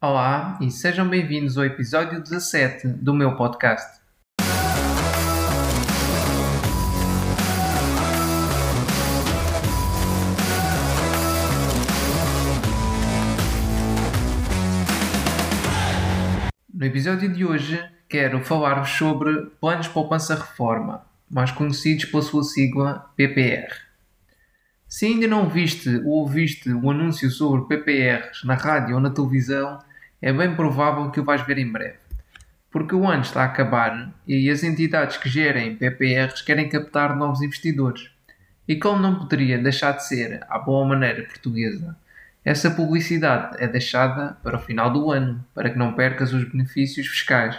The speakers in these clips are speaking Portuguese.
Olá e sejam bem-vindos ao episódio 17 do meu podcast. No episódio de hoje quero falar-vos sobre Planos Poupança Reforma, mais conhecidos pela sua sigla PPR. Se ainda não viste ou ouviste o anúncio sobre PPRs na rádio ou na televisão, é bem provável que o vais ver em breve. Porque o ano está a acabar e as entidades que gerem PPRs querem captar novos investidores. E como não poderia deixar de ser à boa maneira portuguesa, essa publicidade é deixada para o final do ano, para que não percas os benefícios fiscais.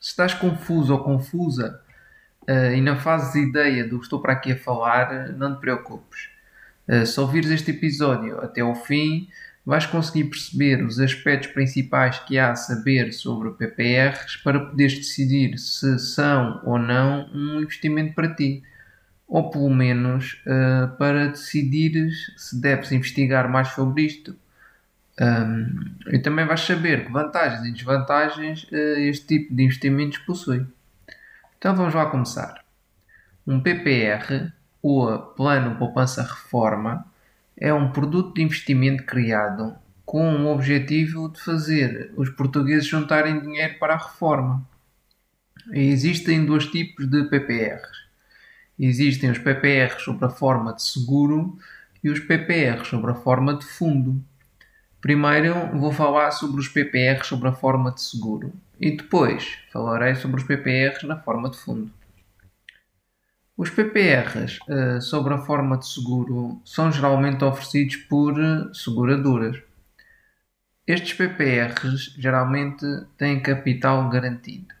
Se estás confuso ou confusa uh, e não fazes ideia do que estou para aqui a falar, não te preocupes. Uh, se ouvires este episódio até ao fim, vais conseguir perceber os aspectos principais que há a saber sobre PPRs para poderes decidir se são ou não um investimento para ti. Ou pelo menos uh, para decidires se deves investigar mais sobre isto. Um, e também vais saber que vantagens e desvantagens uh, este tipo de investimentos possui. Então vamos lá começar. Um PPR, ou Plano Poupança Reforma, é um produto de investimento criado com o objetivo de fazer os portugueses juntarem dinheiro para a reforma. Existem dois tipos de PPRs. Existem os PPRs sobre a forma de seguro e os PPRs sobre a forma de fundo. Primeiro vou falar sobre os PPRs sobre a forma de seguro e depois falarei sobre os PPRs na forma de fundo. Os PPRs uh, eh, sobre a forma de seguro são geralmente oferecidos por uh, seguradoras. Estes PPRs geralmente têm capital garantido.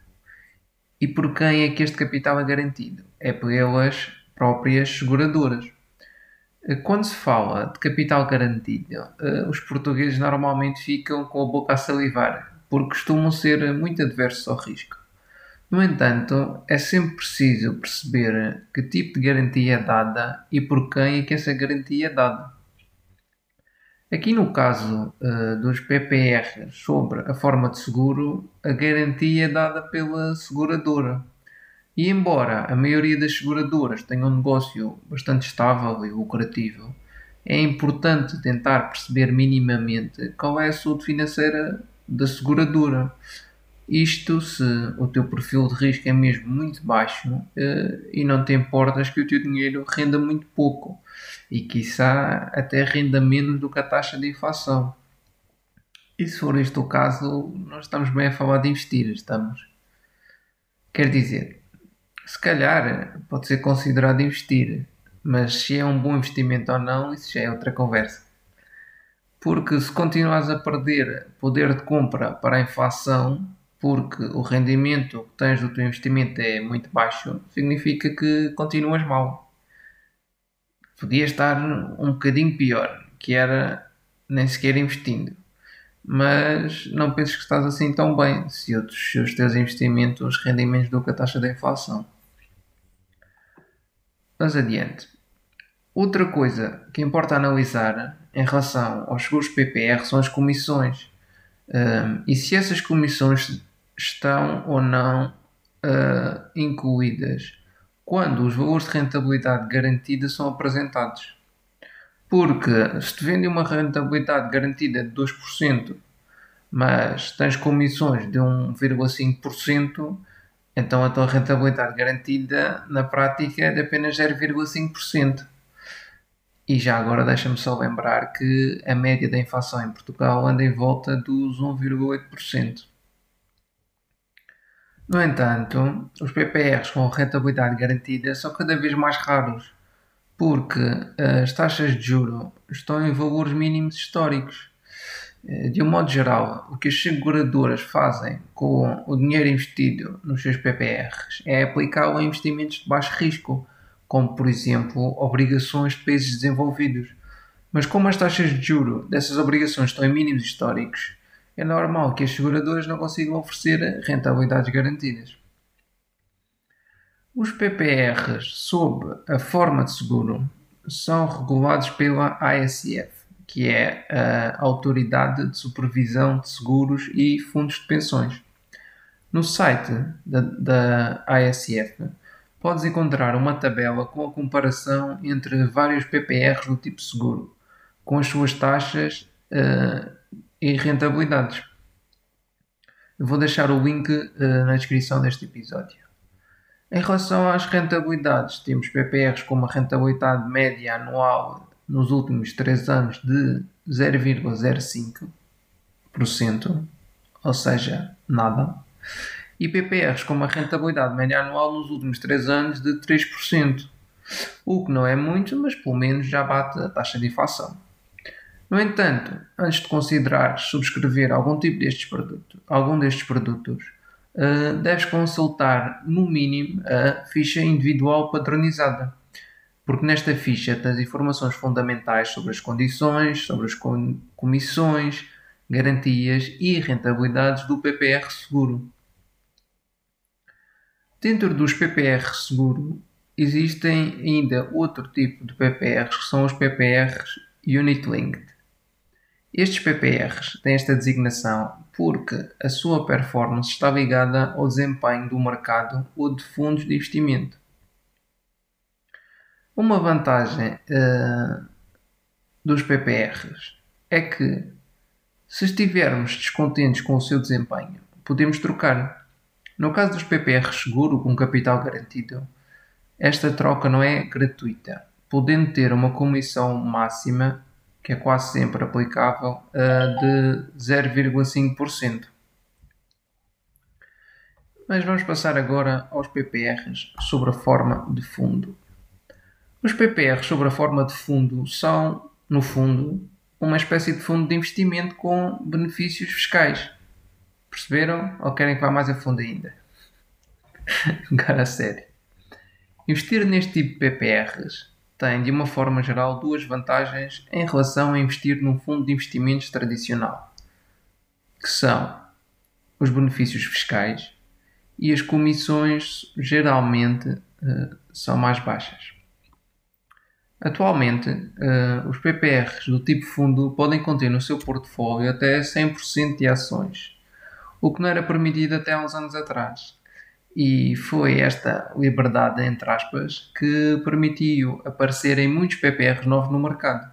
E por quem é que este capital é garantido? É pelas próprias seguradoras. Uh, quando se fala de capital garantido, os portugueses normalmente ficam com a boca a salivar, porque costumam ser muito adversos ao risco. No entanto, é sempre preciso perceber que tipo de garantia é dada e por quem é que essa garantia é dada. Aqui no caso uh, dos PPR sobre a forma de seguro, a garantia é dada pela seguradora. E embora a maioria das seguradoras tenha um negócio bastante estável e lucrativo, é importante tentar perceber minimamente qual é a saúde financeira da seguradora isto se o teu perfil de risco é mesmo muito baixo uh, e não te importas que o teu dinheiro renda muito pouco e quiçá até renda menos do que a taxa de inflação. E se for este o caso, nós estamos bem a falar de investir, estamos. Quer dizer, se calhar pode ser considerado investir, mas se é um bom investimento ou não, isso já é outra conversa. Porque se continuas a perder poder de compra para a inflação, porque o rendimento que tens do teu investimento é muito baixo, significa que continuas mal. Podia estar um bocadinho pior, que era nem sequer investindo. Mas não penses que estás assim tão bem se, outros, se os teus investimentos rendem menos do que a taxa de inflação. Mas adiante. Outra coisa que importa analisar em relação aos seguros PPR são as comissões. Um, e se essas comissões estão ou não uh, incluídas quando os valores de rentabilidade garantida são apresentados. Porque se te vende uma rentabilidade garantida de 2%, mas tens comissões de 1,5%, então a tua rentabilidade garantida na prática é de apenas 0,5%. E já agora deixa-me só lembrar que a média da inflação em Portugal anda em volta dos 1,8%. No entanto, os PPRs com rentabilidade garantida são cada vez mais raros, porque as taxas de juro estão em valores mínimos históricos. Eh, de um modo geral, o que as seguradoras fazem com o dinheiro investido nos seus PPRs é aplicá-lo a investimentos de baixo risco, como por exemplo obrigações de países desenvolvidos. Mas como as taxas de juro dessas obrigações estão em mínimos históricos, é normal que as seguradoras não consigam oferecer rentabilidades garantidas. Os PPRs sob a forma de seguro são regulados pela ASF, que é a Autoridade de Supervisão de Seguros e Fundos de Pensões. No site da, da ASF podes encontrar uma tabela com a comparação entre vários PPRs do tipo seguro, com as suas taxas uh, e rentabilidades. Eu vou deixar o link uh, na descrição deste episódio. Em relação às rentabilidades, temos PPRs com uma rentabilidade média anual nos últimos 3 anos de 0,05%, ou seja, nada, e PPRs com uma rentabilidade média anual nos últimos 3 anos de 3%, o que não é muito, mas pelo menos já bate a taxa de inflação. No entanto, antes de considerar subscrever algum tipo destes produtos, algum destes produtos, uh, deves consultar no mínimo a ficha individual padronizada, porque nesta ficha tens informações fundamentais sobre as condições, sobre as comissões, garantias e rentabilidades do PPR seguro. Dentro dos PPR seguro existem ainda outro tipo de PPRs que são os PPRs Unit Linked. Estes PPRs têm esta designação porque a sua performance está ligada ao desempenho do mercado ou de fundos de investimento. Uma vantagem uh, dos PPRs é que, se estivermos descontentes com o seu desempenho, podemos trocar. No caso dos PPRs seguro com capital garantido, esta troca não é gratuita, podendo ter uma comissão máxima que é quase sempre aplicável, de 0,5%. Mas vamos passar agora aos PPRs sobre a forma de fundo. Os PPRs sobre a forma de fundo são, no fundo, uma espécie de fundo de investimento com benefícios fiscais. Perceberam? Ou querem que vá mais a fundo ainda? Agora a sério. Investir neste tipo de PPRs tem, de uma forma geral, duas vantagens em relação a investir num fundo de investimentos tradicional, que são os benefícios fiscais e as comissões geralmente uh, são mais baixas. Atualmente, uh, os PPRs do tipo fundo podem conter no seu portfólio até 100% de ações, o que não era permitido até há uns anos atrás. E foi esta liberdade, entre aspas, que permitiu aparecerem muitos PPRs novos no mercado.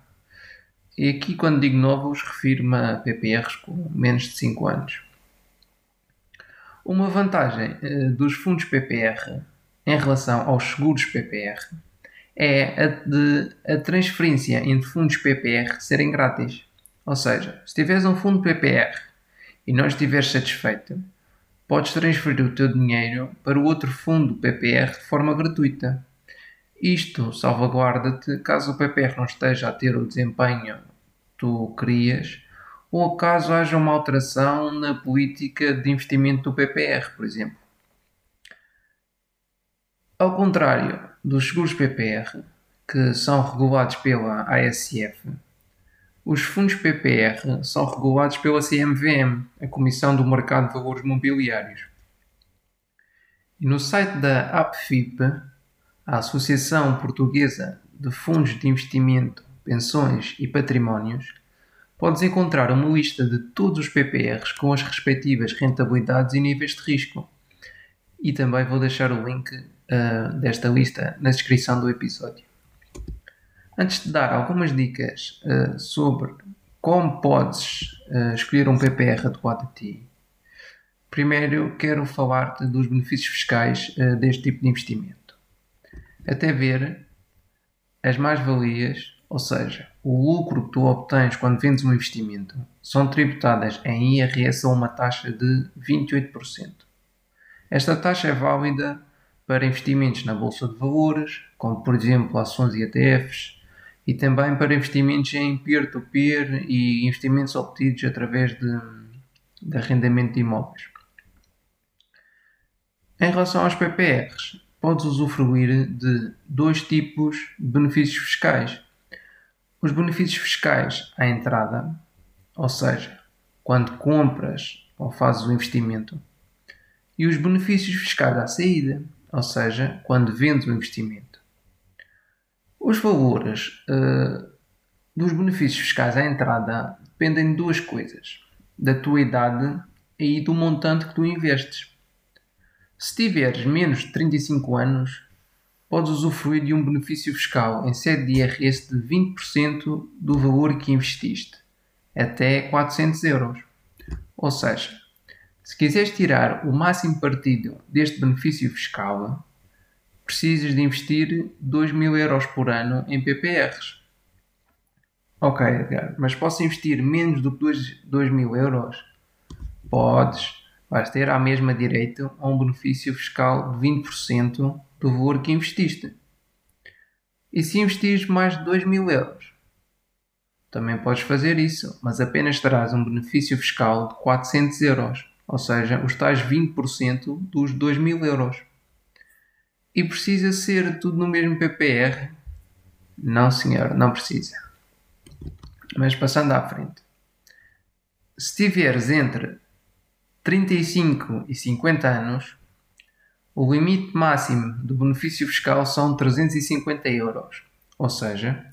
E aqui, quando digo novos, refiro-me a PPRs com menos de 5 anos. Uma vantagem eh, dos fundos PPR em relação aos seguros PPR é a de a transferência entre fundos PPR serem grátis. Ou seja, se tiveres um fundo PPR e não estiveres satisfeito, podes transferir o teu dinheiro para outro fundo PPR de forma gratuita. Isto salvaguarda-te caso o PPR não esteja a ter o desempenho que tu querias ou caso haja uma alteração na política de investimento do PPR, por exemplo. Ao contrário dos seguros PPR, que são regulados pela ASF, os fundos PPR são regulados pela CMVM, a Comissão do Mercado de Valores Mobiliários. E no site da APFIP, a Associação Portuguesa de Fundos de Investimento, Pensões e Patrimónios, podes encontrar uma lista de todos os PPRs com as respectivas rentabilidades e níveis de risco. E também vou deixar o link uh, desta lista na descrição do episódio. Antes de dar algumas dicas uh, sobre como podes uh, escolher um PPR adequado a ti, primeiro quero falar-te dos benefícios fiscais uh, deste tipo de investimento. Até ver as mais-valias, ou seja, o lucro que tu obtens quando vendes um investimento, são tributadas em IRS a uma taxa de 28%. Esta taxa é válida para investimentos na Bolsa de Valores, como por exemplo ações e ETFs, e também para investimentos em peer-to-peer -peer e investimentos obtidos através de, de arrendamento de imóveis. Em relação aos PPRs, podes usufruir de dois tipos de benefícios fiscais. Os benefícios fiscais à entrada, ou seja, quando compras ou fazes o investimento, e os benefícios fiscais à saída, ou seja, quando vendes o investimento. Os valores uh, dos benefícios fiscais à entrada dependem de duas coisas: da tua idade e do montante que tu investes. Se tiveres menos de 35 anos, podes usufruir de um benefício fiscal em sede de IRS de 20% do valor que investiste, até 400 euros. Ou seja, se quiseres tirar o máximo partido deste benefício fiscal, precisas de investir 2 mil euros por ano em PPRs. Ok, Edgar, mas posso investir menos do que 2, 2 mil euros? Podes. Vais ter à mesma direito a um benefício fiscal de 20% do valor que investiste. E se investires mais de 2 mil euros? Também podes fazer isso, mas apenas terás um benefício fiscal de 400 euros, ou seja, os tais 20% dos 2 mil euros. E precisa ser tudo no mesmo PPR? Não, senhor, não precisa. Mas passando à frente. Se tiveres entre 35 e 50 anos, o limite máximo do benefício fiscal são 350 euros. Ou seja,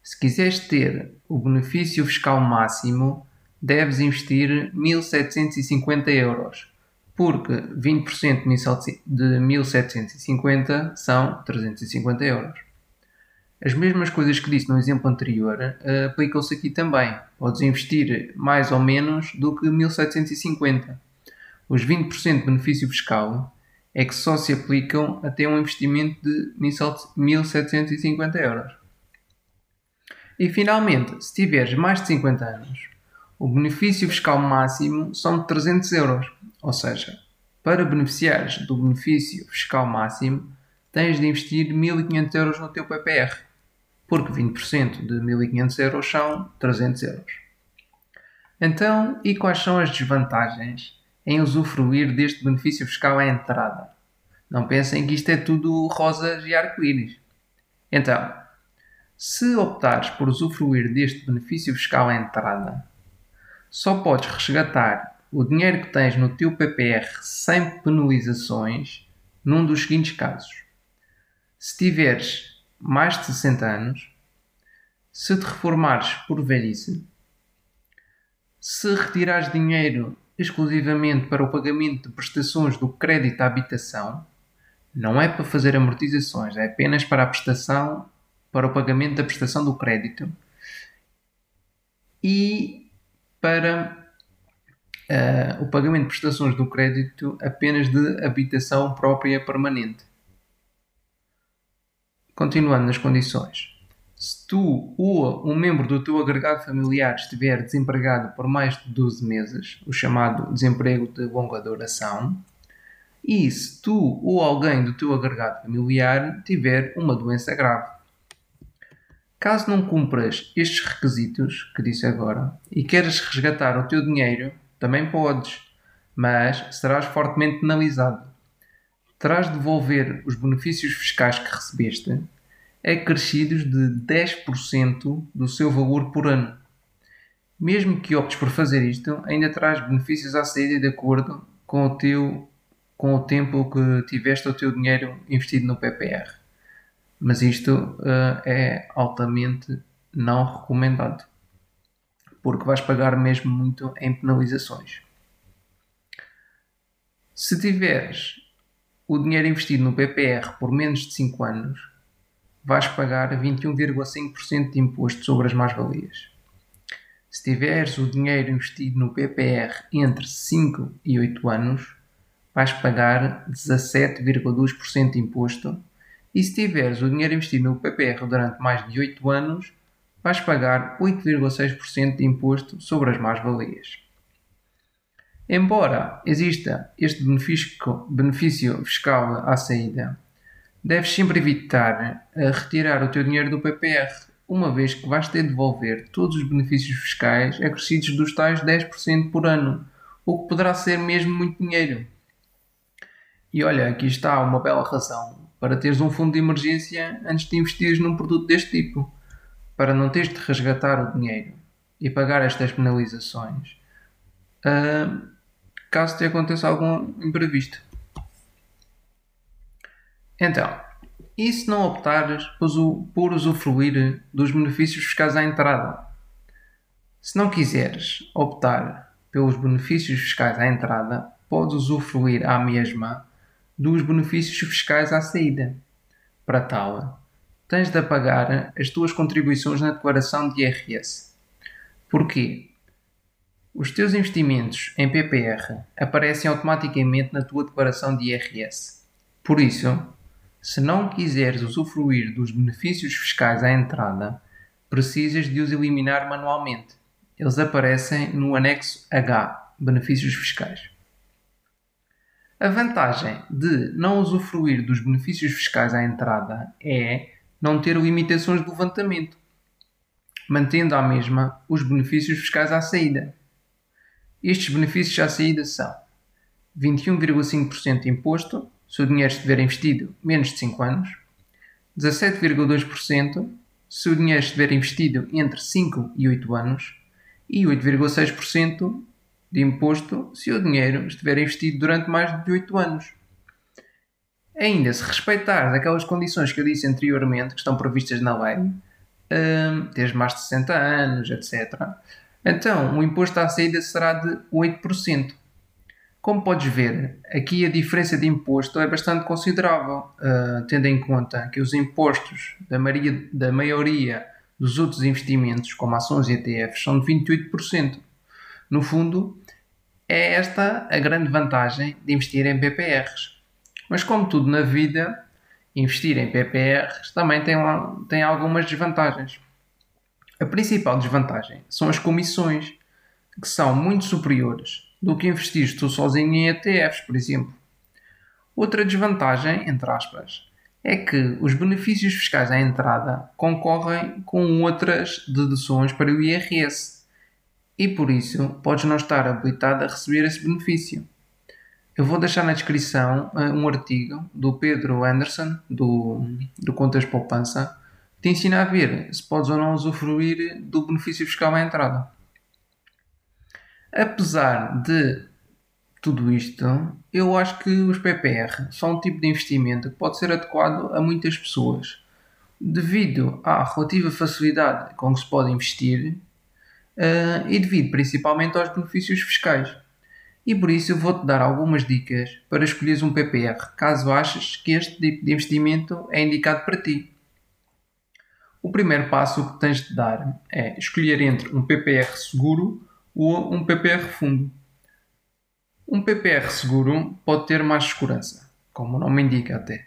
se quiseres ter o benefício fiscal máximo, deves investir 1750 euros, porque 20% de 1750 são 350 euros. As mesmas coisas que disse no exemplo anterior uh, aplicam-se aqui também. Podes investir mais ou menos do que 1750. Os 20% de benefício fiscal é que só se aplicam até um investimento de 1750 euros. E finalmente, se tiveres mais de 50 anos, o benefício fiscal máximo são de 300 euros. Ou seja, para beneficiares do benefício fiscal máximo, tens de investir 1500 euros no teu PPR porque 20% de 1500 euros são 300 euros. Então, e quais são as desvantagens em usufruir deste benefício fiscal à entrada? Não pensem que isto é tudo rosas e arco-íris. Então, se optares por usufruir deste benefício fiscal à entrada, só podes resgatar o dinheiro que tens no teu PPR sem penalizações num dos seguintes casos. Se tiveres mais de 60 anos, se te reformares por velhice, se retirares dinheiro exclusivamente para o pagamento de prestações do crédito à habitação, não é para fazer amortizações, é apenas para a prestação, para o pagamento da prestação do crédito e para uh, o pagamento de prestações do crédito apenas de habitação própria permanente. Continuando nas condições. Se tu ou um membro do teu agregado familiar estiver desempregado por mais de 12 meses, o chamado desemprego de longa duração, e se tu ou alguém do teu agregado familiar tiver uma doença grave. Caso não cumpras estes requisitos que disse agora e queres resgatar o teu dinheiro, também podes, mas serás fortemente penalizado terás de devolver os benefícios fiscais que recebeste, acrescidos de 10% do seu valor por ano. Mesmo que optes por fazer isto, ainda terás benefícios à saída de acordo com o, teu, com o tempo que tiveste o teu dinheiro investido no PPR. Mas isto uh, é altamente não recomendado, porque vais pagar mesmo muito em penalizações. Se tiveres o dinheiro investido no PPR por menos de 5 anos, vais pagar 21,5% de imposto sobre as mais-valias. Se tiveres o dinheiro investido no PPR entre 5 e 8 anos, vais pagar 17,2% de imposto. E se tiveres o dinheiro investido no PPR durante mais de 8 anos, vais pagar 8,6% de imposto sobre as mais-valias. Embora exista este benefício fiscal à saída, deves sempre evitar eh, retirar o teu dinheiro do PPR, uma vez que vais ter de devolver todos os benefícios fiscais acrescidos dos tais 10% por ano, o que poderá ser mesmo muito dinheiro. E olha, aqui está uma bela razão para teres um fundo de emergência antes de investires num produto deste tipo, para não teres de resgatar o dinheiro e pagar estas penalizações. Uh, caso te aconteça algum imprevisto. Então, E se não optares por usufruir dos benefícios fiscais à entrada? Se não quiseres optar pelos benefícios fiscais à entrada, podes usufruir à mesma dos benefícios fiscais à saída. Para tal, tens de pagar as tuas contribuições na declaração de IRS. Porquê? Os teus investimentos em PPR aparecem automaticamente na tua declaração de IRS. Por isso, se não quiseres usufruir dos benefícios fiscais à entrada, precisas de os eliminar manualmente. Eles aparecem no anexo H, benefícios fiscais. A vantagem de não usufruir dos benefícios fiscais à entrada é não ter limitações de levantamento, mantendo à mesma os benefícios fiscais à saída. Estes benefícios à saída são 21,5% de imposto se o dinheiro estiver investido menos de 5 anos, 17,2% se o dinheiro estiver investido entre 5 e 8 anos e 8,6% de imposto se o dinheiro estiver investido durante mais de 8 anos. Ainda, se respeitar aquelas condições que eu disse anteriormente, que estão previstas na lei, um, teres mais de 60 anos, etc., então o imposto à saída será de 8%. Como podes ver, aqui a diferença de imposto é bastante considerável, uh, tendo em conta que os impostos da da maioria dos outros investimentos, como ações e ETFs, são de 28%. No fundo, é esta a grande vantagem de investir em PPRs. Mas, como tudo na vida, investir em PPRs também tem, tem algumas desvantagens. A principal desvantagem são as comissões, que são muito superiores do que investir tu sozinho em ETFs, por exemplo. Outra desvantagem, entre aspas, é que os benefícios fiscais à entrada concorrem com outras deduções para o IRS e por isso podes não estar habilitado a receber esse benefício. Eu vou deixar na descrição uh, um artigo do Pedro Anderson, do, do Contas Poupança, que te ensina a ver se podes ou não usufruir do benefício fiscal à entrada. Apesar de tudo isto, eu acho que os PPR são um tipo de investimento que pode ser adequado a muitas pessoas, devido à relativa facilidade com que se pode investir uh, e devido principalmente aos benefícios fiscais e por isso eu vou-te dar algumas dicas para escolheres um PPR, caso aches que este tipo de investimento é indicado para ti. O primeiro passo que tens de dar é escolher entre um PPR seguro ou um PPR fundo. Um PPR seguro pode ter mais segurança, como o nome indica até,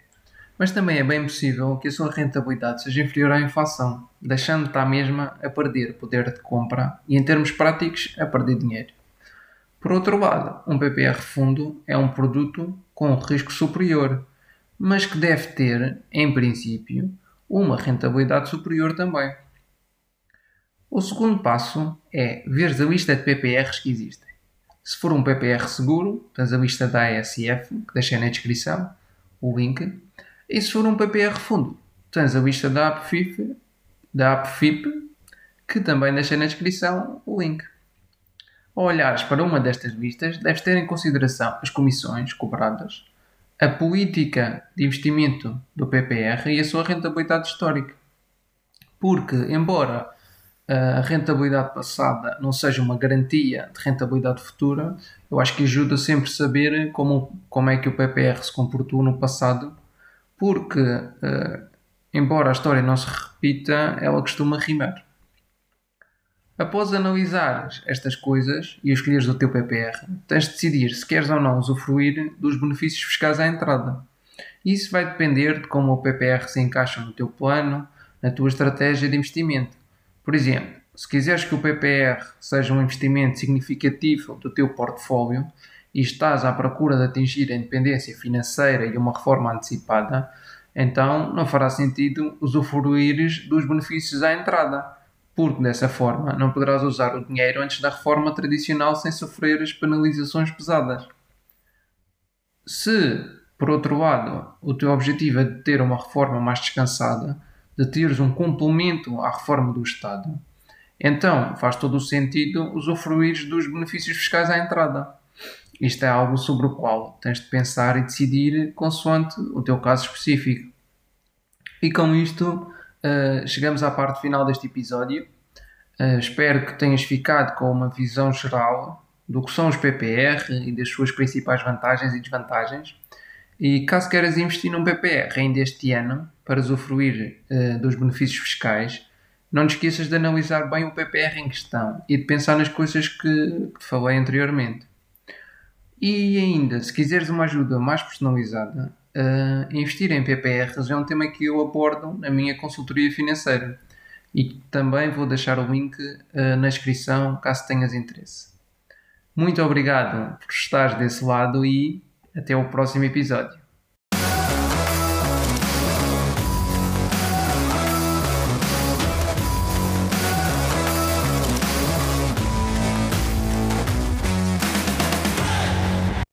mas também é bem possível que a sua rentabilidade seja inferior à inflação, deixando-te à mesma a perder poder de compra e, em termos práticos, a perder dinheiro. Por outro lado, um PPR fundo é um produto com risco superior, mas que deve ter, em princípio, uma rentabilidade superior também. O segundo passo é ver a lista de PPRs que existem. Se for um PPR seguro, tens a lista da ASF, que deixei na descrição, o link. E se for um PPR fundo, tens a lista da APFIP, da APFIP que também deixei na descrição, o link. Ao olhares para uma destas listas, deves ter em consideração as comissões cobradas, a política de investimento do PPR e a sua rentabilidade histórica. Porque, embora a rentabilidade passada não seja uma garantia de rentabilidade futura, eu acho que ajuda sempre a saber como, como é que o PPR se comportou no passado, porque, uh, embora a história não se repita, ela costuma rimar. Após analisar estas coisas e escolheres o teu PPR, tens de decidir se queres ou não usufruir dos benefícios fiscais à entrada. Isso vai depender de como o PPR se encaixa no teu plano, na tua estratégia de investimento. Por exemplo, se quiseres que o PPR seja um investimento significativo do teu portfólio e estás à procura de atingir a independência financeira e uma reforma antecipada, então não fará sentido usufruires dos benefícios à entrada porque dessa forma não poderás usar o dinheiro antes da reforma tradicional sem sofrer as penalizações pesadas. Se, por outro lado, o teu objetivo é de ter uma reforma mais descansada, de teres um complemento à reforma do Estado, então faz todo o sentido usufruir dos benefícios fiscais à entrada. Isto é algo sobre o qual tens de pensar e decidir consoante o teu caso específico. E com isto, uh, chegamos à parte final deste episódio. Uh, espero que tenhas ficado com uma visão geral do que são os PPR e das suas principais vantagens e desvantagens. E caso queiras investir num PPR ainda este ano, para usufruir uh, dos benefícios fiscais, não te esqueças de analisar bem o PPR em questão e de pensar nas coisas que te falei anteriormente. E ainda, se quiseres uma ajuda mais personalizada, Uh, investir em PPRs é um tema que eu abordo na minha consultoria financeira e também vou deixar o link uh, na descrição caso tenhas interesse. Muito obrigado por estar desse lado e até o próximo episódio.